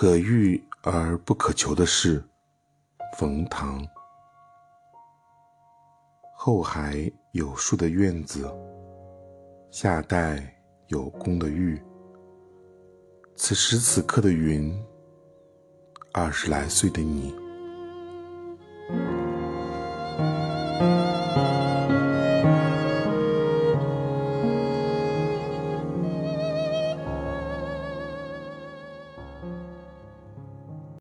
可遇而不可求的事冯唐。后海有树的院子夏代有公的玉此时此刻的云二十来岁的你。